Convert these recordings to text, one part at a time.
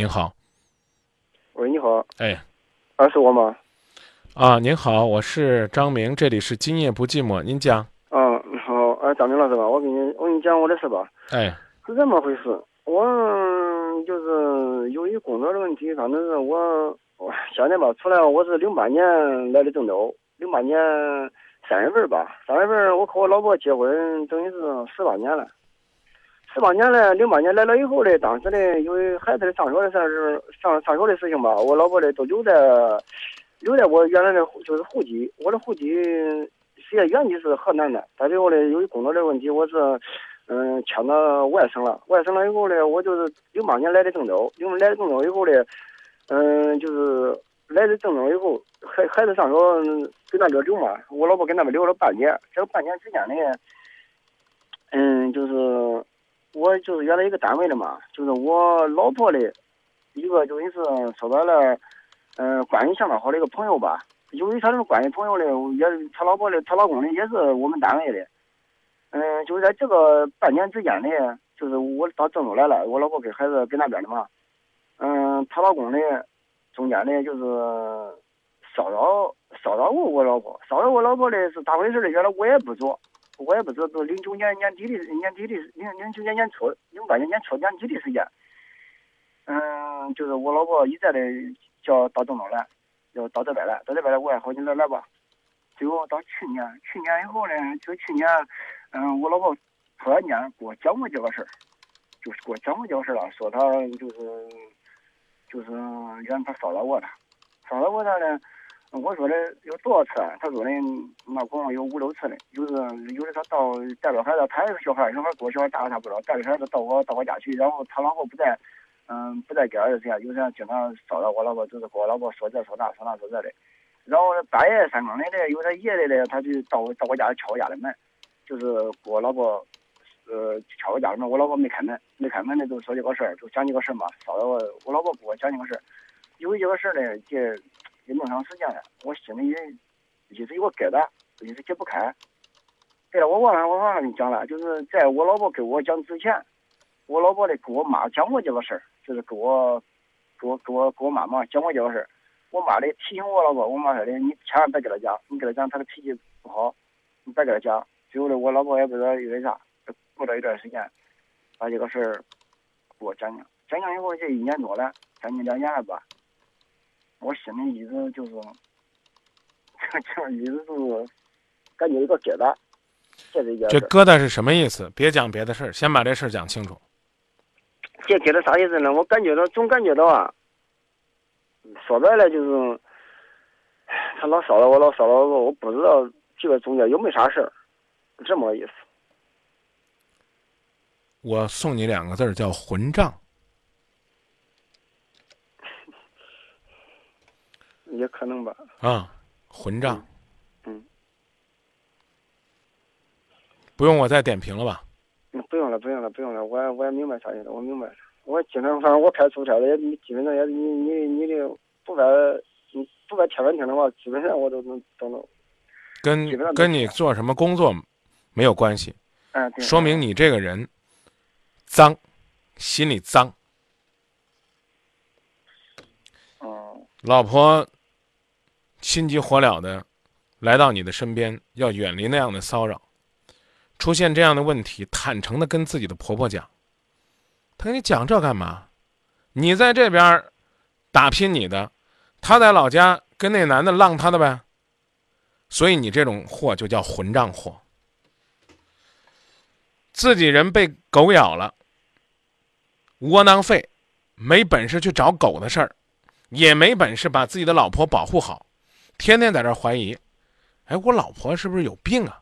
您好，喂，你好，哎，啊，是我吗？啊，您好，我是张明，这里是今夜不寂寞，您讲。嗯，好，哎，张明老师吧，我给你，我给你讲我的事吧。哎，是这么回事，我就是由于工作的问题，反正是我，我现在吧，出来我是零八年来的郑州，零八年三月份吧，三月份我和我老婆结婚，等于是十八年了。十八年了，零八年来了以后呢，当时呢，因为孩子的上学的事儿，上上学的事情吧，我老婆呢都留在留在我原来的就是户籍，我的户籍实际原籍是河南的，但最后呢，由于工作的问题，我是嗯迁到外省了。外省了以后呢，我就是零八年来的郑州，因为来郑州以后呢，嗯，就是来的郑州以后，孩孩子上学跟那边留嘛，我老婆跟那边留了半年，这个半年之间呢，嗯，就是。我就是原来一个单位的嘛，就是我老婆的一个，等于是说白了，嗯，关系相当好的一个朋友吧。由于他这个关系朋友呢，也是他老婆的，他老公呢也是我们单位的。嗯，就是在这个半年之间呢，就是我到郑州来了，我老婆跟孩子跟那边的嘛。嗯，他老公呢，中间呢就是骚扰骚扰过我老婆，骚扰我老婆的是咋回事呢？原来我也不知道。我也不知道，都零九年年底的年底的零零九年年初，零八年年初年底的时间。嗯，就是我老婆一再的叫到郑州来，要到这边来，到这边来，我也好你来来吧。最后到去年，去年以后呢，就去年，嗯，我老婆突然间给我讲过这个事儿，就是给我讲过这个事儿了，说他就是，就是原他骚扰我了，骚扰我他呢。我说的有多少次？他说的那可能有五六次的，有的有的他到带着孩子，他也是小孩，小孩多小孩大他不知道，带着孩子到我到我家去，然后他老婆不在，嗯，不在家儿子家，有时经常骚扰我老婆，就是跟我老婆说这说那说那说这的。然后半夜三更的嘞，有他夜的嘞，他就到到我家敲我家的门，就是给我老婆，呃，敲我家的门，我老婆没开门，没开门呢，就说这个事儿，就讲这个事儿嘛，骚扰我，我老婆给我讲这个事儿，因为这个事儿呢，这。这么长时间了，我心里也一直有个疙瘩，一直解不开。对了，我忘了，我忘了跟你讲了，就是在我老婆跟我讲之前，我老婆的跟我妈讲过这个事儿，就是跟我、跟我、跟我、跟我妈妈讲过这个事儿。我妈的提醒我老婆，我妈说的，你千万别跟他讲，你跟他讲，他的脾气不好，你别跟他讲。最后呢，我老婆也不知道因为啥，过了一段时间，把这个事儿给我讲讲，讲讲以后这一年多了，将近两年了吧。我心里一直就是，就一直是感觉一个疙瘩，这是一这疙瘩是什么意思？别讲别的事儿，先把这事儿讲清楚。这疙瘩啥意思呢？我感觉到，总感觉到啊，说白了就是，他老骚扰我，老骚扰我，我不知道这个中间有没啥事儿，这么个意思。我送你两个字儿，叫混账。也可能吧。啊，混账。嗯。不用我再点评了吧？嗯，不用了，不用了，不用了。我也我也明白啥意思，我明白了。我经常反正我开出差的也基本上也你你你的不该你不该贴问题的话，基本上我都能都能。跟跟你做什么工作没有关系。嗯。说明你这个人脏，心里脏。哦。老婆。心急火燎的来到你的身边，要远离那样的骚扰。出现这样的问题，坦诚的跟自己的婆婆讲。她跟你讲这干嘛？你在这边打拼你的，他在老家跟那男的浪他的呗。所以你这种货就叫混账货。自己人被狗咬了，窝囊废，没本事去找狗的事儿，也没本事把自己的老婆保护好。天天在这怀疑，哎，我老婆是不是有病啊？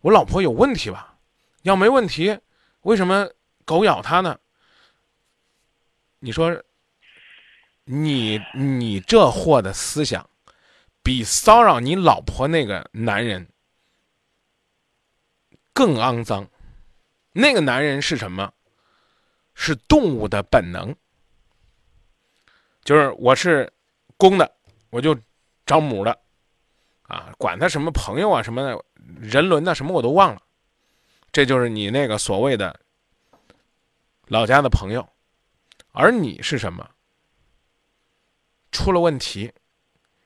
我老婆有问题吧？要没问题，为什么狗咬她呢？你说，你你这货的思想，比骚扰你老婆那个男人更肮脏。那个男人是什么？是动物的本能，就是我是公的，我就。找母的，啊，管他什么朋友啊，什么，人伦的什么我都忘了，这就是你那个所谓的老家的朋友，而你是什么？出了问题，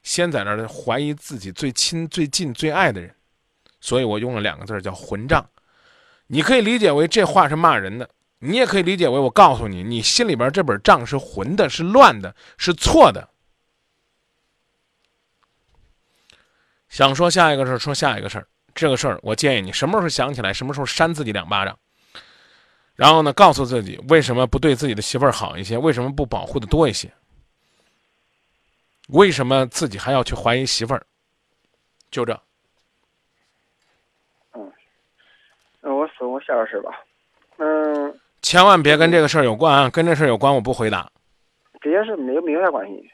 先在那儿怀疑自己最亲、最近、最爱的人，所以我用了两个字叫“混账”。你可以理解为这话是骂人的，你也可以理解为我告诉你，你心里边这本账是混的，是乱的，是错的。想说下一个事儿，说下一个事儿。这个事儿，我建议你什么时候想起来，什么时候扇自己两巴掌。然后呢，告诉自己为什么不对自己的媳妇儿好一些，为什么不保护的多一些。为什么自己还要去怀疑媳妇儿？就这。嗯，那我说我下个事吧。嗯。千万别跟这个事儿有关啊！跟这事儿有关，我不回答。这件事没有没有啥关系。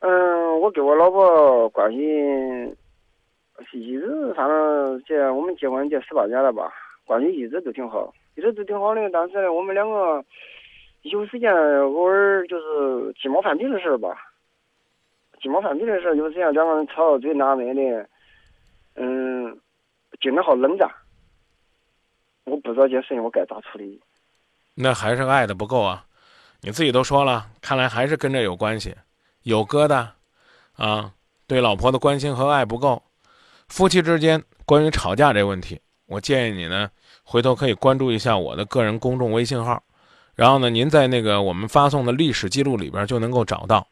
嗯，我跟我老婆关系一直，反正这我们结婚这十八年了吧，关系一直都挺好，一直都挺好的。但是呢，我们两个有时间偶尔就是鸡毛蒜皮的事儿吧。鸡毛蒜皮的事儿，有时间两个人吵到最难为的，嗯，经常好冷战。我不知道这事情我该咋处理。那还是爱的不够啊！你自己都说了，看来还是跟这有关系，有疙瘩，啊，对老婆的关心和爱不够。夫妻之间关于吵架这问题，我建议你呢，回头可以关注一下我的个人公众微信号，然后呢，您在那个我们发送的历史记录里边就能够找到。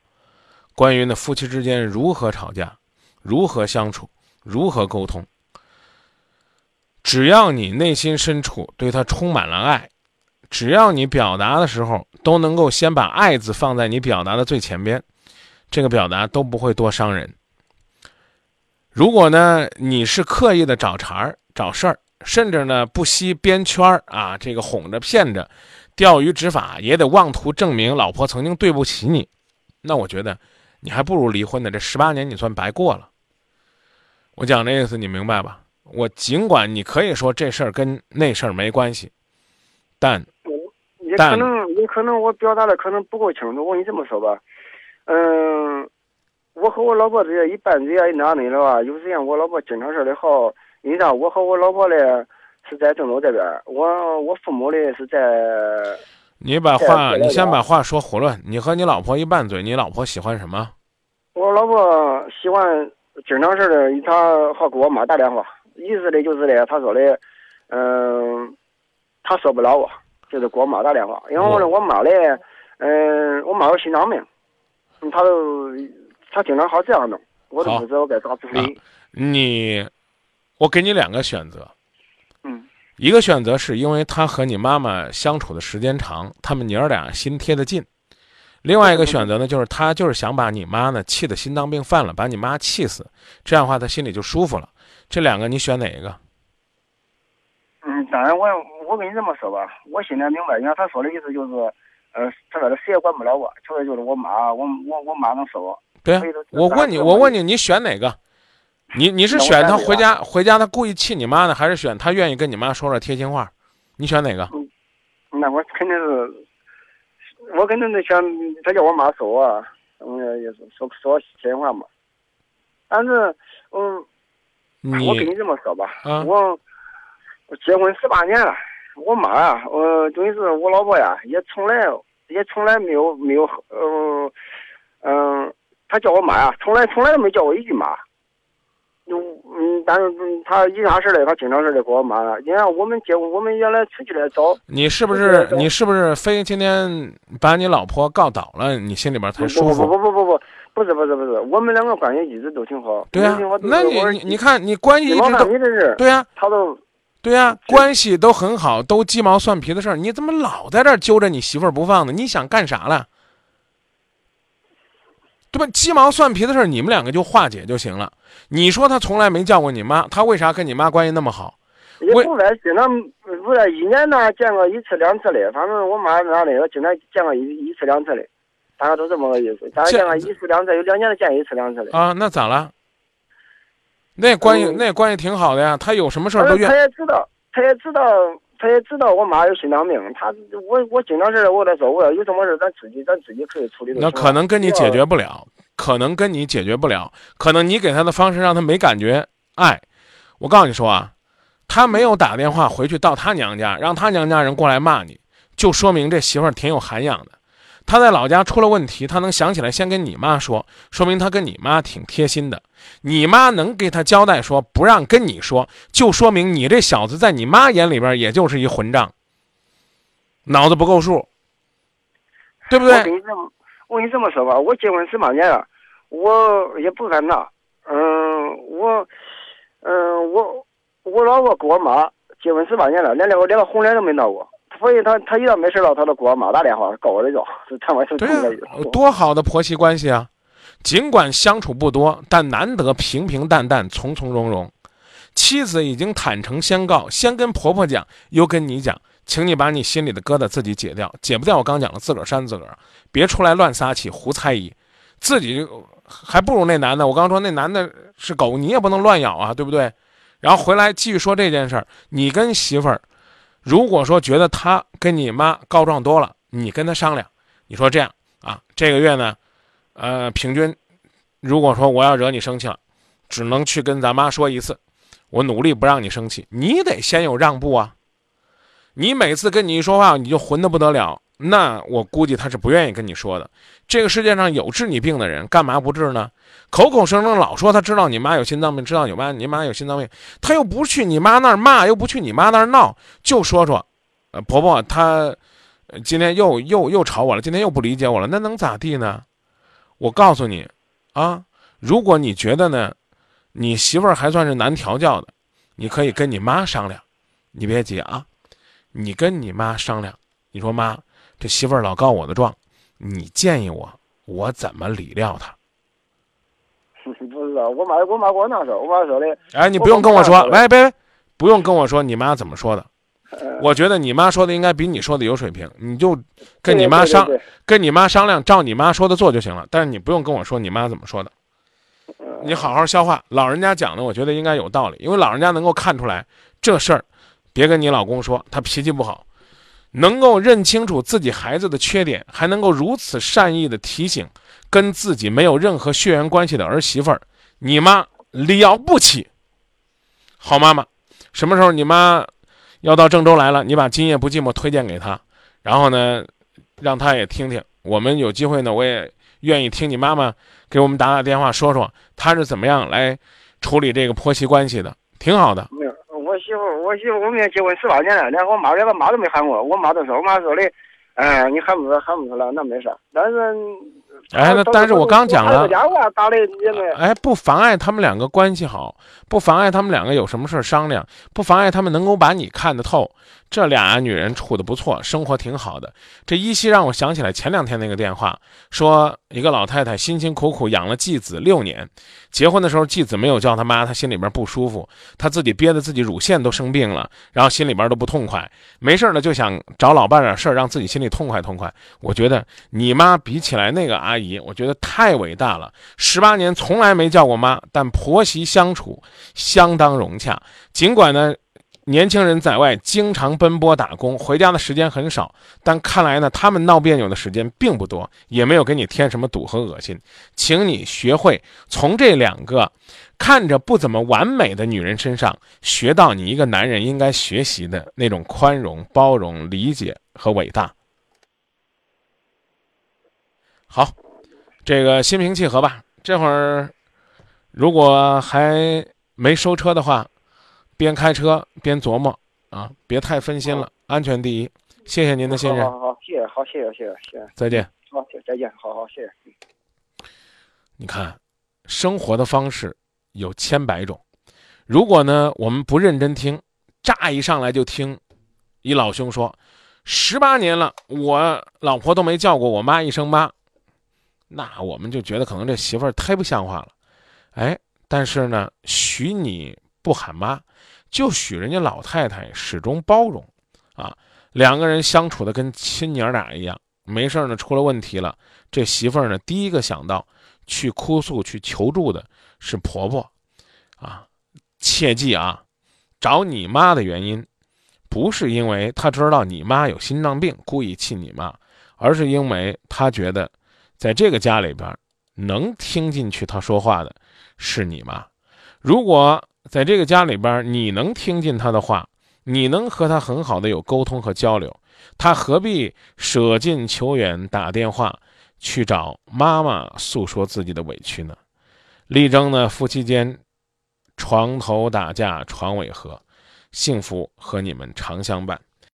关于呢夫妻之间如何吵架，如何相处，如何沟通，只要你内心深处对他充满了爱，只要你表达的时候都能够先把“爱”字放在你表达的最前边，这个表达都不会多伤人。如果呢你是刻意的找茬儿、找事儿，甚至呢不惜编圈儿啊，这个哄着骗着，钓鱼执法也得妄图证明老婆曾经对不起你，那我觉得。你还不如离婚呢，这十八年你算白过了。我讲这意思你明白吧？我尽管你可以说这事儿跟那事儿没关系，但也可能也可能我表达的可能不够清楚。我跟你这么说吧，嗯，我和我老婆这一般嘴啊，一那那的吧，有时间我老婆经常说的好，因为啥？我和我老婆嘞是在郑州这边，我我父母嘞是在。你把话，你先把话说囫囵。你和你老婆一拌嘴，你老婆喜欢什么？我老婆喜欢经常事的，她好给我妈打电话，意思的就是的，她说的，嗯，她说不了我，就是给我妈打电话。因为我我妈嘞，嗯，我妈有心脏病，她都他经常好这样弄，我都不知道该咋处理。你，我给你两个选择。嗯。一个选择是因为他和你妈妈相处的时间长，他们娘儿俩心贴得近；另外一个选择呢，就是他就是想把你妈呢气得心脏病犯了，把你妈气死，这样的话他心里就舒服了。这两个你选哪一个？嗯，当然我我跟你这么说吧，我现在明白，你看他说的意思就是，呃，他说的谁也管不了我，除了就是我妈，我我我妈能说我。对，我问你，我问你，你选哪个？你你是选他回家回家他故意气你妈呢，还是选他愿意跟你妈说说贴心话？你选哪个？那我肯定是，我肯定是选他叫我妈说我，嗯，也是说说贴心话嘛。但是，嗯，我跟你这么说吧，我我结婚十八年了，我妈啊，我，等于是我老婆呀，也从来也从来没有没有，嗯嗯，他叫我妈呀，从来从来都没叫我一句妈。嗯，但是他有啥事嘞？他经常是来给我妈了。你看，我们结婚，我们原来出去来找你，是不是你是不是非今天把你老婆告倒了，你心里边才舒服？不不不不不，不是不是不是，我们两个关系一直都挺好。对呀，那你你你看，你关系一直都对呀，他都对呀，关系都很好，都鸡毛蒜皮的事儿，你怎么老在这儿揪着你媳妇儿不放呢？你想干啥了？对吧？鸡毛蒜皮的事儿，你们两个就化解就行了。你说他从来没叫过你妈，他为啥跟你妈关系那么好？我不来经常不是一年呢见过一次两次的，反正我妈那里经常见过一一次两次的，大概都这么个意思。大家见过一次两次，有两年的见一次两次的。啊，那咋了？那关系那关系挺好的呀，他有什么事儿都愿。他也知道，他也知道。他也知道我妈有心脏病，他我我经常是我跟他说，我要有什么事咱自己咱自己可以处理。那可能跟你解决不了，可能跟你解决不了，可能你给他的方式让他没感觉爱。我告诉你说啊，他没有打电话回去到他娘家，让他娘家人过来骂你，就说明这媳妇儿挺有涵养的。他在老家出了问题，他能想起来先跟你妈说，说明他跟你妈挺贴心的。你妈能给他交代说不让跟你说，就说明你这小子在你妈眼里边也就是一混账，脑子不够数，对不对？我跟你这么，说吧，我结婚十八年了，我也不敢闹。嗯，我，嗯，我我老婆跟我妈结婚十八年了，连连个连个红脸都没闹过。所以他他一旦没事了，他都给我妈打电话，告我的状，他妈是对呀、多好的婆媳关系啊！尽管相处不多，但难得平平淡淡、从从容容。妻子已经坦诚相告，先跟婆婆讲，又跟你讲，请你把你心里的疙瘩自己解掉，解不掉我刚讲了，自个儿扇自个儿，别出来乱撒气、胡猜疑，自己还不如那男的。我刚说那男的是狗，你也不能乱咬啊，对不对？然后回来继续说这件事儿，你跟媳妇儿。如果说觉得他跟你妈告状多了，你跟他商量，你说这样啊，这个月呢，呃，平均，如果说我要惹你生气了，只能去跟咱妈说一次，我努力不让你生气，你得先有让步啊。你每次跟你一说话，你就混得不得了，那我估计他是不愿意跟你说的。这个世界上有治你病的人，干嘛不治呢？口口声声老说他知道你妈有心脏病，知道你妈你妈有心脏病，他又不去你妈那儿骂，又不去你妈那儿闹，就说说，呃，婆婆她今天又又又吵我了，今天又不理解我了，那能咋地呢？我告诉你，啊，如果你觉得呢，你媳妇儿还算是难调教的，你可以跟你妈商量，你别急啊，你跟你妈商量，你说妈，这媳妇儿老告我的状，你建议我我怎么理料她？不知道，我妈我妈跟我那说，我妈说的。哎，你不用跟我说，喂，别，不用跟我说你妈怎么说的。我觉得你妈说的应该比你说的有水平，你就跟你妈商，跟你妈商量，照你妈说的做就行了。但是你不用跟我说你妈怎么说的，你好好消化。老人家讲的，我觉得应该有道理，因为老人家能够看出来这事儿，别跟你老公说，他脾气不好，能够认清楚自己孩子的缺点，还能够如此善意的提醒。跟自己没有任何血缘关系的儿媳妇儿，你妈了不起，好妈妈。什么时候你妈要到郑州来了，你把《今夜不寂寞》推荐给她，然后呢，让她也听听。我们有机会呢，我也愿意听你妈妈给我们打打电话，说说她是怎么样来处理这个婆媳关系的，挺好的。媳妇，我媳妇，我们也结婚十八年了，连我妈连我妈都没喊过。我妈都说，我妈说的，哎，你喊不出喊不出来，那没事。但是。哎，那但是我刚讲了，哎，不妨碍他们两个关系好，不妨碍他们两个有什么事商量，不妨碍他们能够把你看得透。这俩女人处的不错，生活挺好的。这依稀让我想起来前两天那个电话，说一个老太太辛辛苦苦养了继子六年，结婚的时候继子没有叫她妈，她心里边不舒服，她自己憋得自己乳腺都生病了，然后心里边都不痛快，没事呢就想找老伴点事儿，让自己心里痛快痛快。我觉得你妈比起来那个阿姨，我觉得太伟大了，十八年从来没叫过妈，但婆媳相处相当融洽，尽管呢。年轻人在外经常奔波打工，回家的时间很少。但看来呢，他们闹别扭的时间并不多，也没有给你添什么堵和恶心。请你学会从这两个看着不怎么完美的女人身上，学到你一个男人应该学习的那种宽容、包容、理解和伟大。好，这个心平气和吧。这会儿如果还没收车的话。边开车边琢磨啊，别太分心了，安全第一。谢谢您的信任。好，好好，谢谢，好，谢谢，谢谢，谢谢。再见。好，再见。好好，谢谢。你看，生活的方式有千百种，如果呢我们不认真听，乍一上来就听一老兄说，十八年了，我老婆都没叫过我妈一声妈，那我们就觉得可能这媳妇儿太不像话了。哎，但是呢，许你不喊妈。就许人家老太太始终包容，啊，两个人相处的跟亲娘俩一样。没事呢，出了问题了，这媳妇儿呢，第一个想到去哭诉、去求助的是婆婆，啊，切记啊，找你妈的原因，不是因为她知道你妈有心脏病故意气你妈，而是因为她觉得，在这个家里边，能听进去她说话的是你妈，如果。在这个家里边，你能听进他的话，你能和他很好的有沟通和交流，他何必舍近求远打电话去找妈妈诉说自己的委屈呢？力争呢夫妻间床头打架床尾和，幸福和你们常相伴。